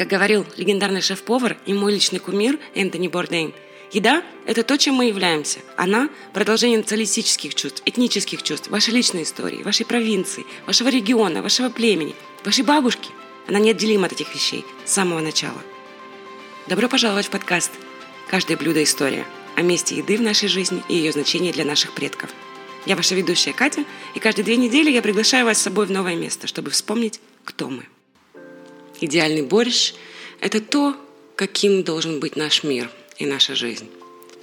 Как говорил легендарный шеф-повар и мой личный кумир Энтони Бордейн, еда – это то, чем мы являемся. Она – продолжение националистических чувств, этнических чувств, вашей личной истории, вашей провинции, вашего региона, вашего племени, вашей бабушки. Она неотделима от этих вещей с самого начала. Добро пожаловать в подкаст «Каждое блюдо – история» о месте еды в нашей жизни и ее значении для наших предков. Я ваша ведущая Катя, и каждые две недели я приглашаю вас с собой в новое место, чтобы вспомнить, кто мы. Идеальный борщ – это то, каким должен быть наш мир и наша жизнь,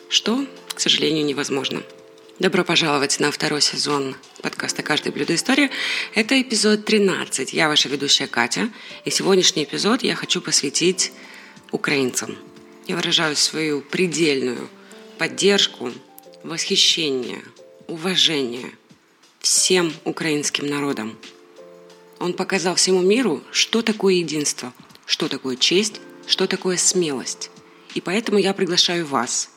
что, к сожалению, невозможно. Добро пожаловать на второй сезон подкаста «Каждое блюдо история». Это эпизод 13. Я ваша ведущая Катя, и сегодняшний эпизод я хочу посвятить украинцам. Я выражаю свою предельную поддержку, восхищение, уважение всем украинским народам – он показал всему миру, что такое единство, что такое честь, что такое смелость. И поэтому я приглашаю вас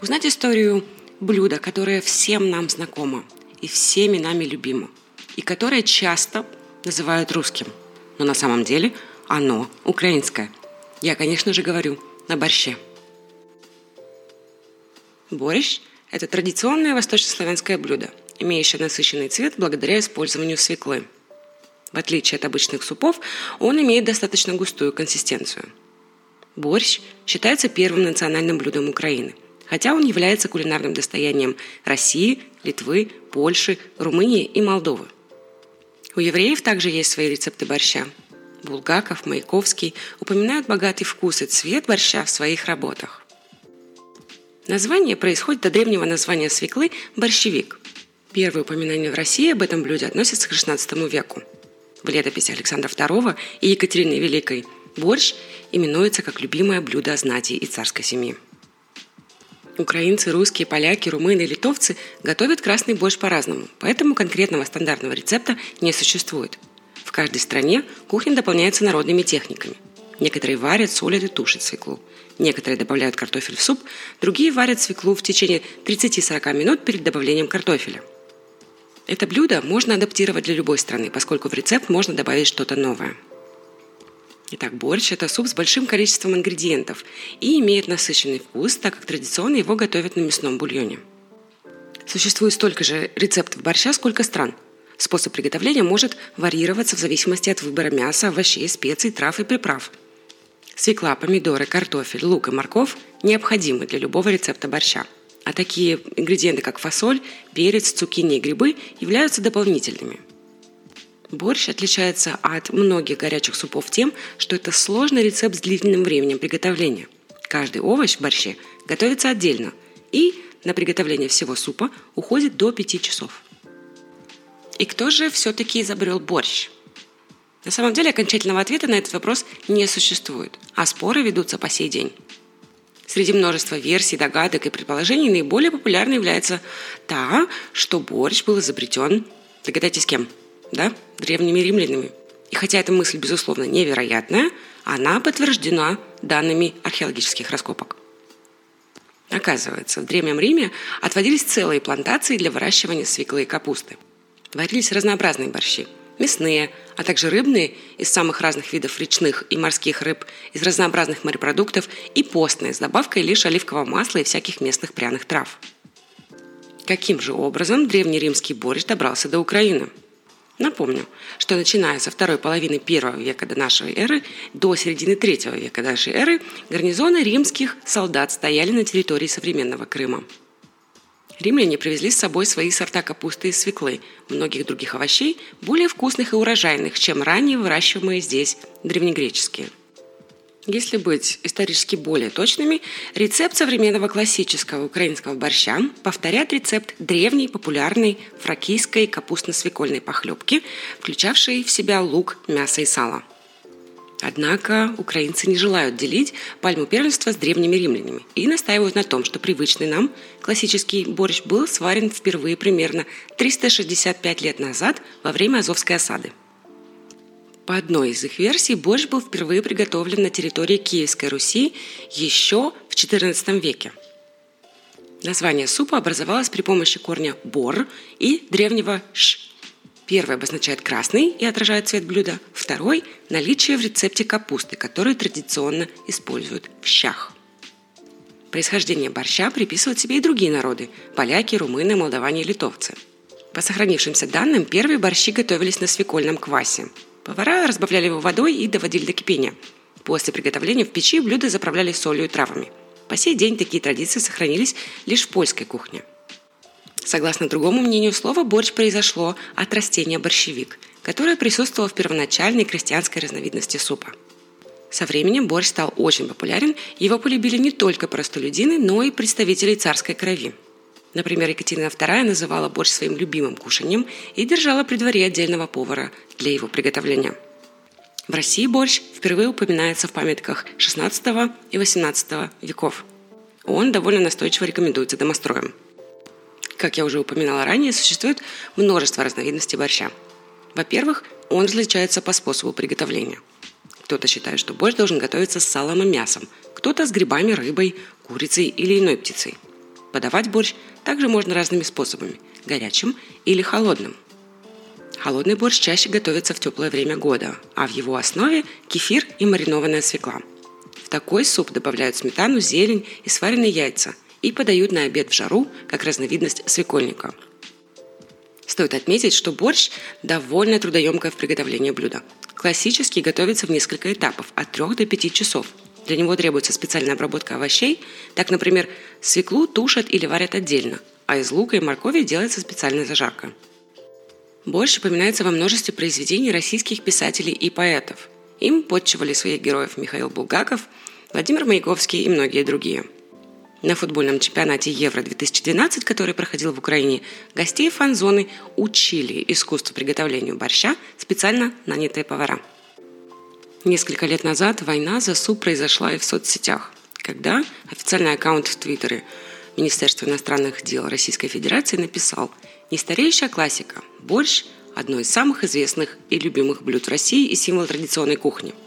узнать историю блюда, которое всем нам знакомо и всеми нами любимо, и которое часто называют русским. Но на самом деле оно украинское. Я, конечно же, говорю на борще. Борщ – это традиционное восточнославянское блюдо, имеющее насыщенный цвет благодаря использованию свеклы – в отличие от обычных супов, он имеет достаточно густую консистенцию. Борщ считается первым национальным блюдом Украины, хотя он является кулинарным достоянием России, Литвы, Польши, Румынии и Молдовы. У евреев также есть свои рецепты борща. Булгаков, Маяковский упоминают богатый вкус и цвет борща в своих работах. Название происходит от древнего названия свеклы – борщевик. Первые упоминания в России об этом блюде относятся к XVI веку – в летописи Александра II и Екатерины Великой борщ именуется как любимое блюдо знати и царской семьи. Украинцы, русские, поляки, румыны и литовцы готовят красный борщ по-разному, поэтому конкретного стандартного рецепта не существует. В каждой стране кухня дополняется народными техниками. Некоторые варят, солят и тушат свеклу. Некоторые добавляют картофель в суп, другие варят свеклу в течение 30-40 минут перед добавлением картофеля – это блюдо можно адаптировать для любой страны, поскольку в рецепт можно добавить что-то новое. Итак, борщ – это суп с большим количеством ингредиентов и имеет насыщенный вкус, так как традиционно его готовят на мясном бульоне. Существует столько же рецептов борща, сколько стран. Способ приготовления может варьироваться в зависимости от выбора мяса, овощей, специй, трав и приправ. Свекла, помидоры, картофель, лук и морковь необходимы для любого рецепта борща – а такие ингредиенты, как фасоль, перец, цукини и грибы, являются дополнительными. Борщ отличается от многих горячих супов тем, что это сложный рецепт с длительным временем приготовления. Каждый овощ в борще готовится отдельно, и на приготовление всего супа уходит до 5 часов. И кто же все-таки изобрел борщ? На самом деле окончательного ответа на этот вопрос не существует, а споры ведутся по сей день. Среди множества версий, догадок и предположений наиболее популярной является та, что борщ был изобретен, догадайтесь кем, да, древними римлянами. И хотя эта мысль, безусловно, невероятная, она подтверждена данными археологических раскопок. Оказывается, в Древнем Риме отводились целые плантации для выращивания свеклы и капусты. Варились разнообразные борщи – мясные, а также рыбные из самых разных видов речных и морских рыб, из разнообразных морепродуктов и постные с добавкой лишь оливкового масла и всяких местных пряных трав. Каким же образом древнеримский борщ добрался до Украины? Напомню, что начиная со второй половины первого века до нашей эры до середины третьего века нашей эры гарнизоны римских солдат стояли на территории современного Крыма. Римляне привезли с собой свои сорта капусты и свеклы, многих других овощей, более вкусных и урожайных, чем ранее выращиваемые здесь древнегреческие. Если быть исторически более точными, рецепт современного классического украинского борща повторяет рецепт древней популярной фракийской капустно-свекольной похлебки, включавшей в себя лук, мясо и сало – Однако украинцы не желают делить пальму первенства с древними римлянами и настаивают на том, что привычный нам классический борщ был сварен впервые примерно 365 лет назад во время Азовской осады. По одной из их версий, борщ был впервые приготовлен на территории Киевской Руси еще в XIV веке. Название супа образовалось при помощи корня «бор» и древнего «ш» Первый обозначает красный и отражает цвет блюда. Второй – наличие в рецепте капусты, которую традиционно используют в щах. Происхождение борща приписывают себе и другие народы – поляки, румыны, молдаване и литовцы. По сохранившимся данным, первые борщи готовились на свекольном квасе. Повара разбавляли его водой и доводили до кипения. После приготовления в печи блюда заправляли солью и травами. По сей день такие традиции сохранились лишь в польской кухне. Согласно другому мнению слова, борщ произошло от растения борщевик, которое присутствовало в первоначальной крестьянской разновидности супа. Со временем борщ стал очень популярен, его полюбили не только простолюдины, но и представители царской крови. Например, Екатерина II называла борщ своим любимым кушанием и держала при дворе отдельного повара для его приготовления. В России борщ впервые упоминается в памятках XVI и XVIII веков. Он довольно настойчиво рекомендуется домостроем – как я уже упоминала ранее, существует множество разновидностей борща. Во-первых, он различается по способу приготовления. Кто-то считает, что борщ должен готовиться с салом и мясом, кто-то с грибами, рыбой, курицей или иной птицей. Подавать борщ также можно разными способами – горячим или холодным. Холодный борщ чаще готовится в теплое время года, а в его основе – кефир и маринованная свекла. В такой суп добавляют сметану, зелень и сваренные яйца – и подают на обед в жару, как разновидность свекольника. Стоит отметить, что борщ – довольно трудоемкое в приготовлении блюдо. Классически готовится в несколько этапов, от 3 до 5 часов. Для него требуется специальная обработка овощей. Так, например, свеклу тушат или варят отдельно, а из лука и моркови делается специальная зажарка. Борщ упоминается во множестве произведений российских писателей и поэтов. Им подчивали своих героев Михаил Булгаков, Владимир Маяковский и многие другие – на футбольном чемпионате Евро-2012, который проходил в Украине, гостей фан-зоны учили искусству приготовления борща специально нанятые повара. Несколько лет назад война за суп произошла и в соцсетях, когда официальный аккаунт в Твиттере Министерства иностранных дел Российской Федерации написал «Нестареющая классика. Борщ – одно из самых известных и любимых блюд в России и символ традиционной кухни –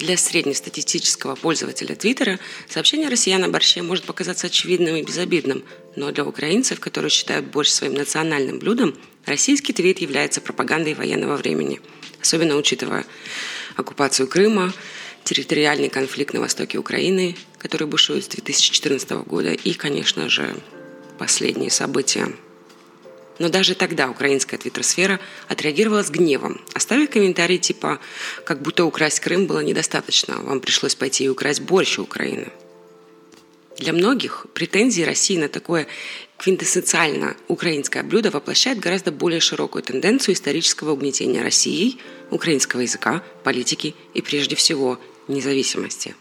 для среднестатистического пользователя Твиттера сообщение россиян о борще может показаться очевидным и безобидным, но для украинцев, которые считают борщ своим национальным блюдом, российский твит является пропагандой военного времени, особенно учитывая оккупацию Крыма, территориальный конфликт на востоке Украины, который бушует с 2014 года, и, конечно же, последние события но даже тогда украинская твиттерсфера отреагировала с гневом, оставив комментарий типа «как будто украсть Крым было недостаточно, вам пришлось пойти и украсть больше Украины». Для многих претензии России на такое квинтэссенциально украинское блюдо воплощает гораздо более широкую тенденцию исторического угнетения Россией, украинского языка, политики и прежде всего независимости.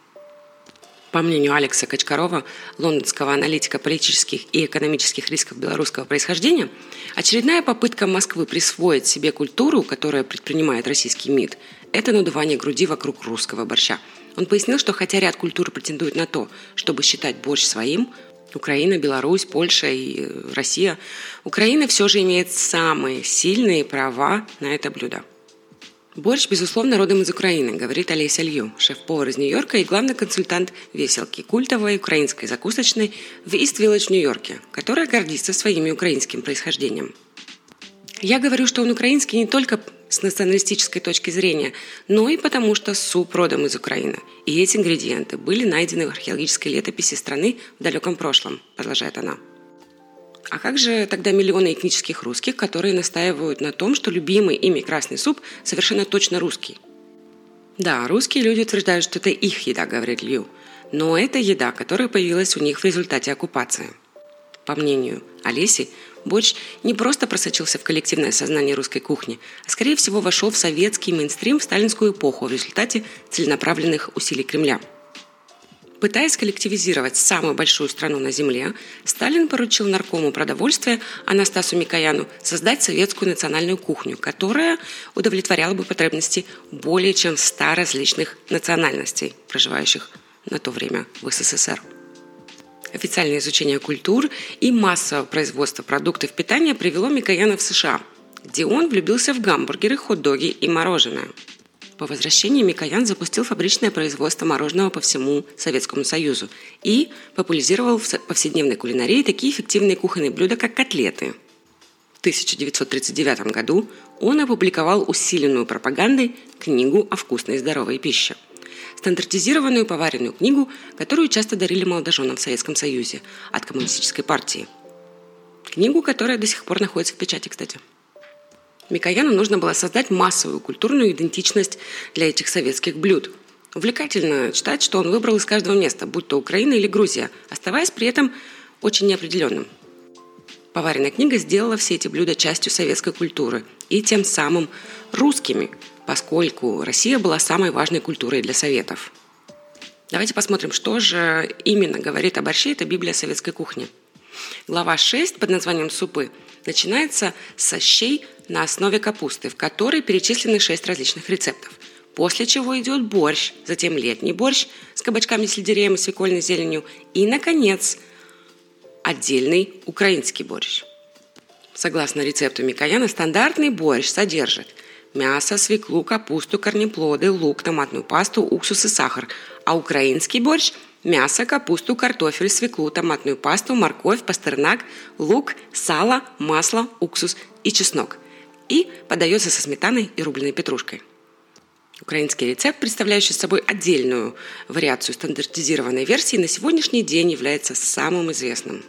По мнению Алекса Качкарова, лондонского аналитика политических и экономических рисков белорусского происхождения, очередная попытка Москвы присвоить себе культуру, которую предпринимает российский МИД, это надувание груди вокруг русского борща. Он пояснил, что хотя ряд культур претендует на то, чтобы считать борщ своим, Украина, Беларусь, Польша и э, Россия, Украина все же имеет самые сильные права на это блюдо. Борщ, безусловно, родом из Украины, говорит Олеся Лью, шеф-повар из Нью-Йорка и главный консультант веселки культовой украинской закусочной в Ист-Вилледж в Нью-Йорке, которая гордится своим украинским происхождением. Я говорю, что он украинский не только с националистической точки зрения, но и потому, что суп родом из Украины. И эти ингредиенты были найдены в археологической летописи страны в далеком прошлом, продолжает она. А как же тогда миллионы этнических русских, которые настаивают на том, что любимый ими красный суп совершенно точно русский? Да, русские люди утверждают, что это их еда, говорит Лью. Но это еда, которая появилась у них в результате оккупации. По мнению Олеси, борщ не просто просочился в коллективное сознание русской кухни, а скорее всего вошел в советский мейнстрим в сталинскую эпоху в результате целенаправленных усилий Кремля – Пытаясь коллективизировать самую большую страну на Земле, Сталин поручил наркому продовольствия Анастасу Микояну создать советскую национальную кухню, которая удовлетворяла бы потребности более чем 100 различных национальностей, проживающих на то время в СССР. Официальное изучение культур и массовое производство продуктов питания привело Микояна в США, где он влюбился в гамбургеры, хот-доги и мороженое – по возвращении Микоян запустил фабричное производство мороженого по всему Советскому Союзу и популяризировал в повседневной кулинарии такие эффективные кухонные блюда, как котлеты. В 1939 году он опубликовал усиленную пропагандой книгу о вкусной и здоровой пище. Стандартизированную поваренную книгу, которую часто дарили молодоженам в Советском Союзе от коммунистической партии. Книгу, которая до сих пор находится в печати, кстати. Микояну нужно было создать массовую культурную идентичность для этих советских блюд. Увлекательно читать, что он выбрал из каждого места, будь то Украина или Грузия, оставаясь при этом очень неопределенным – Поваренная книга сделала все эти блюда частью советской культуры и тем самым русскими, поскольку Россия была самой важной культурой для Советов. Давайте посмотрим, что же именно говорит о борще эта Библия советской кухни. Глава 6 под названием «Супы» начинается со щей на основе капусты, в которой перечислены шесть различных рецептов. После чего идет борщ, затем летний борщ с кабачками, сельдереем и свекольной зеленью и, наконец, отдельный украинский борщ. Согласно рецепту Микояна, стандартный борщ содержит мясо, свеклу, капусту, корнеплоды, лук, томатную пасту, уксус и сахар, а украинский борщ – мясо, капусту, картофель, свеклу, томатную пасту, морковь, пастернак, лук, сало, масло, уксус и чеснок. И подается со сметаной и рубленой петрушкой. Украинский рецепт, представляющий собой отдельную вариацию стандартизированной версии, на сегодняшний день является самым известным.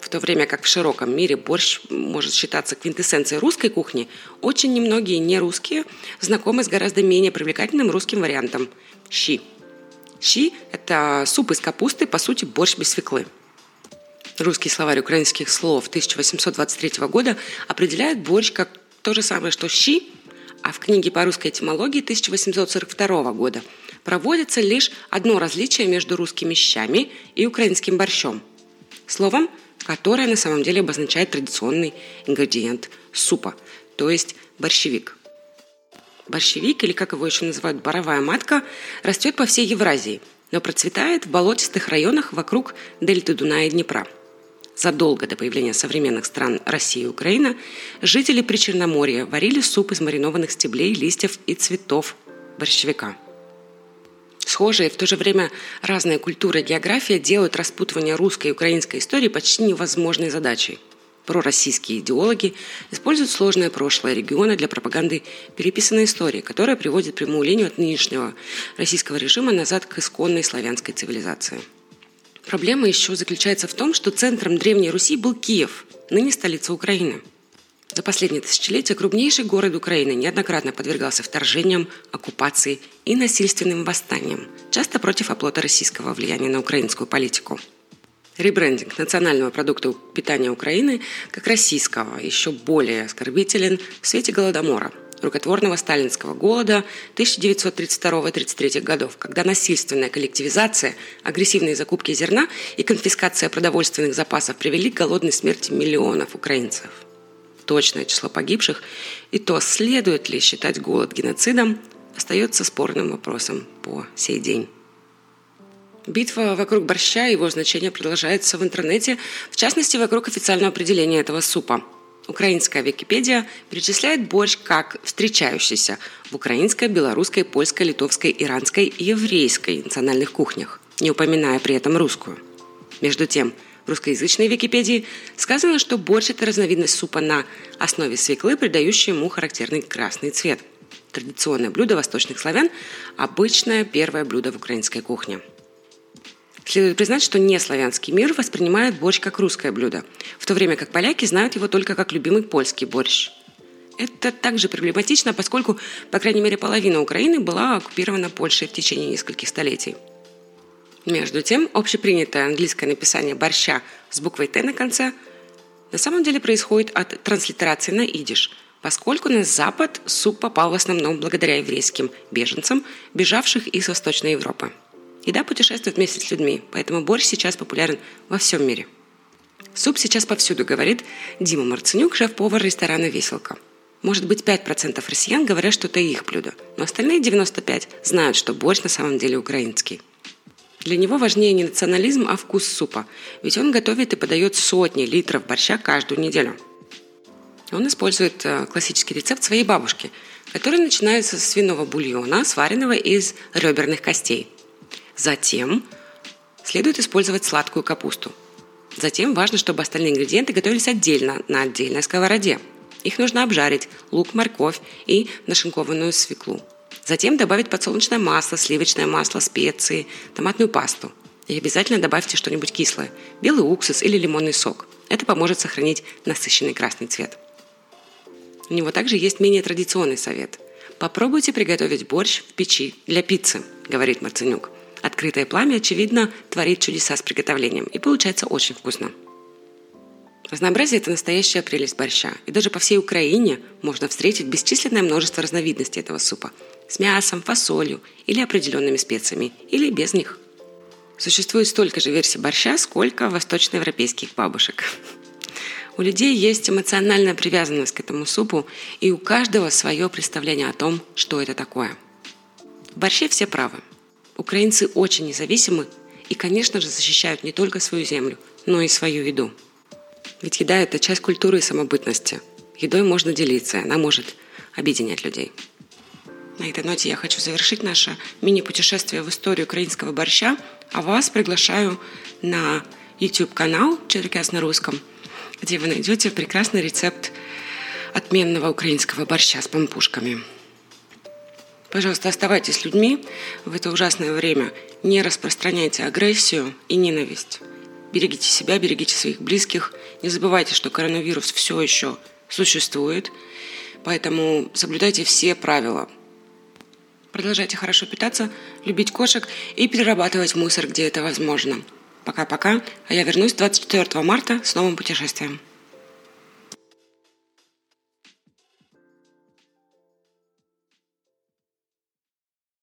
В то время как в широком мире борщ может считаться квинтэссенцией русской кухни, очень немногие нерусские знакомы с гораздо менее привлекательным русским вариантом – щи. Щи – это суп из капусты, по сути, борщ без свеклы. Русский словарь украинских слов 1823 года определяет борщ как то же самое, что щи – а в книге по русской этимологии 1842 года проводится лишь одно различие между русскими щами и украинским борщом. Словом, которое на самом деле обозначает традиционный ингредиент супа, то есть борщевик. Борщевик, или как его еще называют, боровая матка, растет по всей Евразии, но процветает в болотистых районах вокруг дельты Дуная и Днепра – Задолго до появления современных стран России и Украины жители Причерноморья варили суп из маринованных стеблей, листьев и цветов борщевика. Схожие в то же время разные культуры и география делают распутывание русской и украинской истории почти невозможной задачей. Пророссийские идеологи используют сложное прошлое региона для пропаганды переписанной истории, которая приводит прямую линию от нынешнего российского режима назад к исконной славянской цивилизации. Проблема еще заключается в том, что центром Древней Руси был Киев, ныне столица Украины. За последние тысячелетия крупнейший город Украины неоднократно подвергался вторжениям, оккупации и насильственным восстаниям, часто против оплота российского влияния на украинскую политику. Ребрендинг национального продукта питания Украины как российского еще более оскорбителен в свете Голодомора – рукотворного сталинского голода 1932-33 годов, когда насильственная коллективизация, агрессивные закупки зерна и конфискация продовольственных запасов привели к голодной смерти миллионов украинцев. Точное число погибших и то, следует ли считать голод геноцидом, остается спорным вопросом по сей день. Битва вокруг борща и его значение продолжается в интернете, в частности, вокруг официального определения этого супа – Украинская Википедия перечисляет борщ как встречающийся в украинской, белорусской, польской, литовской, иранской и еврейской национальных кухнях, не упоминая при этом русскую. Между тем, в русскоязычной Википедии сказано, что борщ – это разновидность супа на основе свеклы, придающая ему характерный красный цвет. Традиционное блюдо восточных славян – обычное первое блюдо в украинской кухне – Следует признать, что неславянский мир воспринимает борщ как русское блюдо, в то время как поляки знают его только как любимый польский борщ. Это также проблематично, поскольку, по крайней мере, половина Украины была оккупирована Польшей в течение нескольких столетий. Между тем, общепринятое английское написание борща с буквой «Т» на конце на самом деле происходит от транслитерации на идиш, поскольку на Запад суп попал в основном благодаря еврейским беженцам, бежавших из Восточной Европы. Еда путешествует вместе с людьми, поэтому борщ сейчас популярен во всем мире. Суп сейчас повсюду, говорит Дима Марценюк, шеф-повар ресторана «Веселка». Может быть, 5% россиян говорят, что это их блюдо, но остальные 95% знают, что борщ на самом деле украинский. Для него важнее не национализм, а вкус супа, ведь он готовит и подает сотни литров борща каждую неделю. Он использует э, классический рецепт своей бабушки, который начинается с свиного бульона, сваренного из реберных костей – Затем следует использовать сладкую капусту. Затем важно, чтобы остальные ингредиенты готовились отдельно, на отдельной сковороде. Их нужно обжарить, лук, морковь и нашинкованную свеклу. Затем добавить подсолнечное масло, сливочное масло, специи, томатную пасту. И обязательно добавьте что-нибудь кислое – белый уксус или лимонный сок. Это поможет сохранить насыщенный красный цвет. У него также есть менее традиционный совет. Попробуйте приготовить борщ в печи для пиццы, говорит Марценюк. Открытое пламя, очевидно, творит чудеса с приготовлением, и получается очень вкусно. Разнообразие – это настоящая прелесть борща. И даже по всей Украине можно встретить бесчисленное множество разновидностей этого супа. С мясом, фасолью или определенными специями, или без них. Существует столько же версий борща, сколько восточноевропейских бабушек. У людей есть эмоциональная привязанность к этому супу, и у каждого свое представление о том, что это такое. В борще все правы. Украинцы очень независимы и, конечно же, защищают не только свою землю, но и свою еду. Ведь еда – это часть культуры и самобытности. Едой можно делиться, она может объединять людей. На этой ноте я хочу завершить наше мини-путешествие в историю украинского борща, а вас приглашаю на YouTube-канал «Черкес на русском», где вы найдете прекрасный рецепт отменного украинского борща с пампушками. Пожалуйста, оставайтесь людьми в это ужасное время. Не распространяйте агрессию и ненависть. Берегите себя, берегите своих близких. Не забывайте, что коронавирус все еще существует. Поэтому соблюдайте все правила. Продолжайте хорошо питаться, любить кошек и перерабатывать мусор, где это возможно. Пока-пока, а я вернусь 24 марта с новым путешествием.